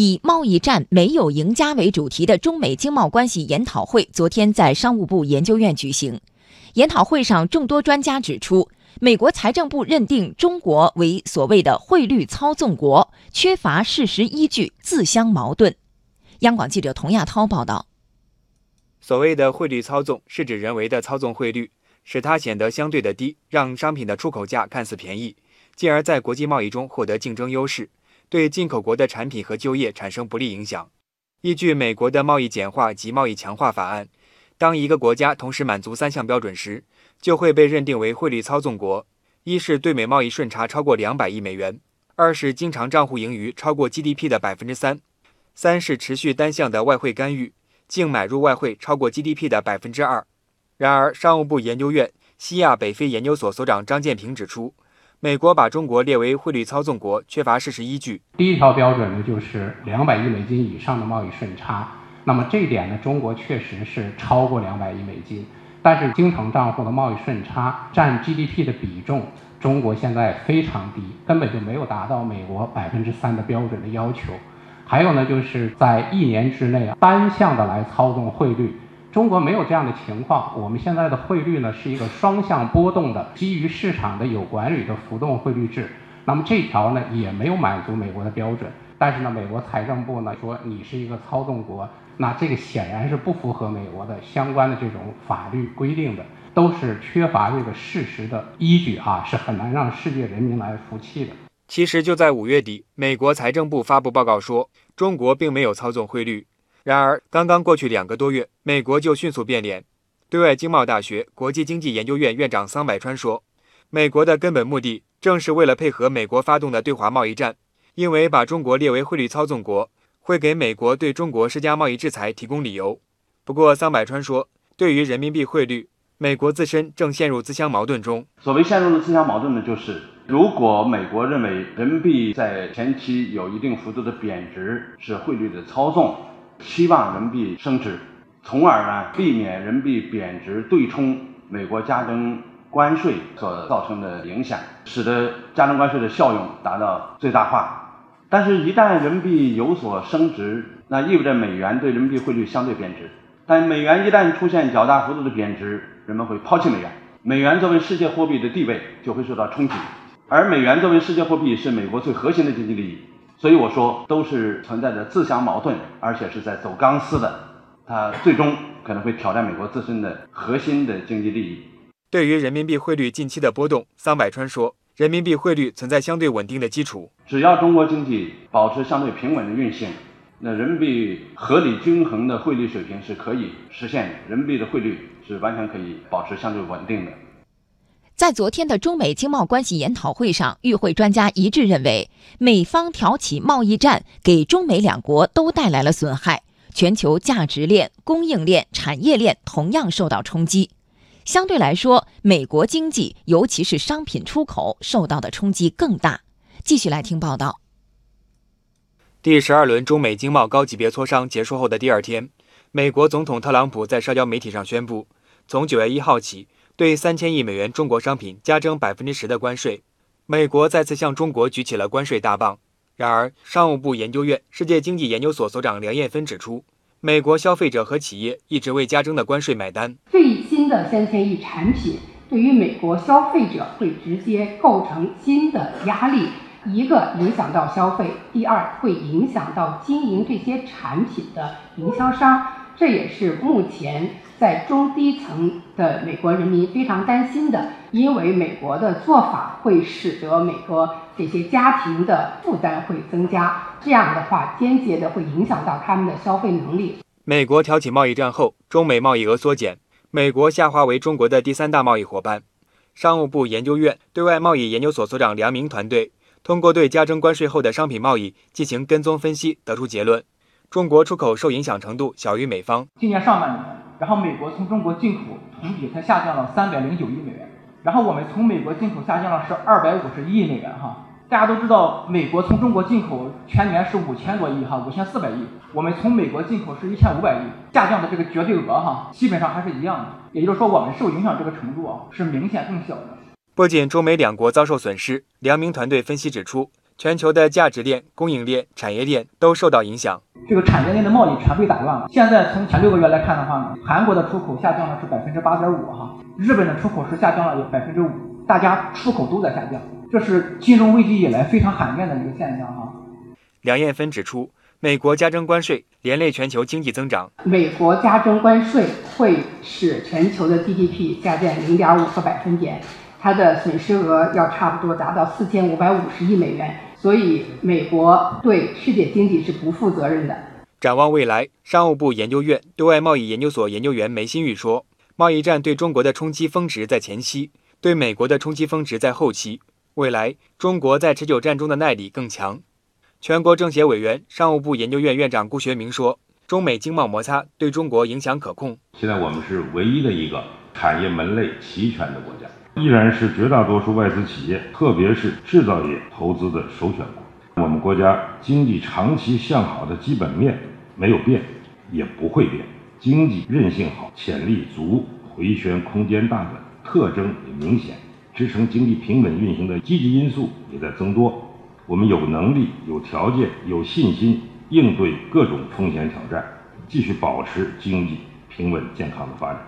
以贸易战没有赢家为主题的中美经贸关系研讨会昨天在商务部研究院举行。研讨会上，众多专家指出，美国财政部认定中国为所谓的汇率操纵国，缺乏事实依据，自相矛盾。央广记者童亚涛报道。所谓的汇率操纵，是指人为的操纵汇率，使它显得相对的低，让商品的出口价看似便宜，进而在国际贸易中获得竞争优势。对进口国的产品和就业产生不利影响。依据美国的贸易简化及贸易强化法案，当一个国家同时满足三项标准时，就会被认定为汇率操纵国：一是对美贸易顺差超过两百亿美元；二是经常账户盈余超过 GDP 的百分之三；三是持续单向的外汇干预，净买入外汇超过 GDP 的百分之二。然而，商务部研究院西亚北非研究所所长张建平指出。美国把中国列为汇率操纵国，缺乏事实依据。第一条标准呢，就是两百亿美金以上的贸易顺差。那么这一点呢，中国确实是超过两百亿美金，但是经常账户的贸易顺差占 GDP 的比重，中国现在非常低，根本就没有达到美国百分之三的标准的要求。还有呢，就是在一年之内啊单向的来操纵汇率。中国没有这样的情况，我们现在的汇率呢是一个双向波动的，基于市场的有管理的浮动汇率制。那么这条呢也没有满足美国的标准，但是呢，美国财政部呢说你是一个操纵国，那这个显然是不符合美国的相关的这种法律规定的，都是缺乏这个事实的依据啊，是很难让世界人民来服气的。其实就在五月底，美国财政部发布报告说，中国并没有操纵汇率。然而，刚刚过去两个多月，美国就迅速变脸。对外经贸大学国际经济研究院院长桑百川说：“美国的根本目的正是为了配合美国发动的对华贸易战，因为把中国列为汇率操纵国，会给美国对中国施加贸易制裁提供理由。”不过，桑百川说：“对于人民币汇率，美国自身正陷入自相矛盾中。所谓陷入的自相矛盾呢，就是如果美国认为人民币在前期有一定幅度的贬值是汇率的操纵。”希望人民币升值，从而呢避免人民币贬值对冲美国加征关税所造成的影响，使得加征关税的效用达到最大化。但是，一旦人民币有所升值，那意味着美元对人民币汇率相对贬值。但美元一旦出现较大幅度的贬值，人们会抛弃美元，美元作为世界货币的地位就会受到冲击。而美元作为世界货币是美国最核心的经济利益。所以我说，都是存在着自相矛盾，而且是在走钢丝的。它最终可能会挑战美国自身的核心的经济利益。对于人民币汇率近期的波动，桑百川说，人民币汇率存在相对稳定的基础。只要中国经济保持相对平稳的运行，那人民币合理均衡的汇率水平是可以实现的。人民币的汇率是完全可以保持相对稳定的。在昨天的中美经贸关系研讨会上，与会专家一致认为，美方挑起贸易战给中美两国都带来了损害，全球价值链、供应链、产业链同样受到冲击。相对来说，美国经济尤其是商品出口受到的冲击更大。继续来听报道。第十二轮中美经贸高级别磋商结束后的第二天，美国总统特朗普在社交媒体上宣布，从九月一号起。对三千亿美元中国商品加征百分之十的关税，美国再次向中国举起了关税大棒。然而，商务部研究院世界经济研究所所长梁艳芬指出，美国消费者和企业一直为加征的关税买单。最新的三千亿产品对于美国消费者会直接构成新的压力，一个影响到消费，第二会影响到经营这些产品的营销商。这也是目前在中低层的美国人民非常担心的，因为美国的做法会使得美国这些家庭的负担会增加，这样的话间接的会影响到他们的消费能力。美国挑起贸易战后，中美贸易额缩减，美国下滑为中国的第三大贸易伙伴。商务部研究院对外贸易研究所所长梁明团队通过对加征关税后的商品贸易进行跟踪分析，得出结论。中国出口受影响程度小于美方。今年上半年，然后美国从中国进口同比才下降了三百零九亿美元，然后我们从美国进口下降了是二百五十亿美元哈。大家都知道，美国从中国进口全年是五千多亿哈，五千四百亿，我们从美国进口是一千五百亿，下降的这个绝对额哈，基本上还是一样的。也就是说，我们受影响这个程度啊，是明显更小的。不仅中美两国遭受损失，梁明团队分析指出。全球的价值链、供应链、产业链都受到影响。这个产业链的贸易全被打乱了。现在从前六个月来看的话呢，韩国的出口下降了是百分之八点五哈，日本的出口是下降了有百分之五，大家出口都在下降，这是金融危机以来非常罕见的一个现象哈。梁艳芬指出，美国加征关税连累全球经济增长。美国加征关税会使全球的 GDP 下降零点五个百分点，它的损失额要差不多达到四千五百五十亿美元。所以，美国对世界经济是不负责任的。展望未来，商务部研究院对外贸易研究所研究员梅新宇说：“贸易战对中国的冲击峰值在前期，对美国的冲击峰值在后期。未来，中国在持久战中的耐力更强。”全国政协委员、商务部研究院院长顾学明说：“中美经贸摩擦对中国影响可控。现在我们是唯一的一个产业门类齐全的国家。”依然是绝大多数外资企业，特别是制造业投资的首选国。我们国家经济长期向好的基本面没有变，也不会变。经济韧性好、潜力足、回旋空间大的特征也明显，支撑经济平稳运行的积极因素也在增多。我们有能力、有条件、有信心应对各种风险挑战，继续保持经济平稳健康的发展。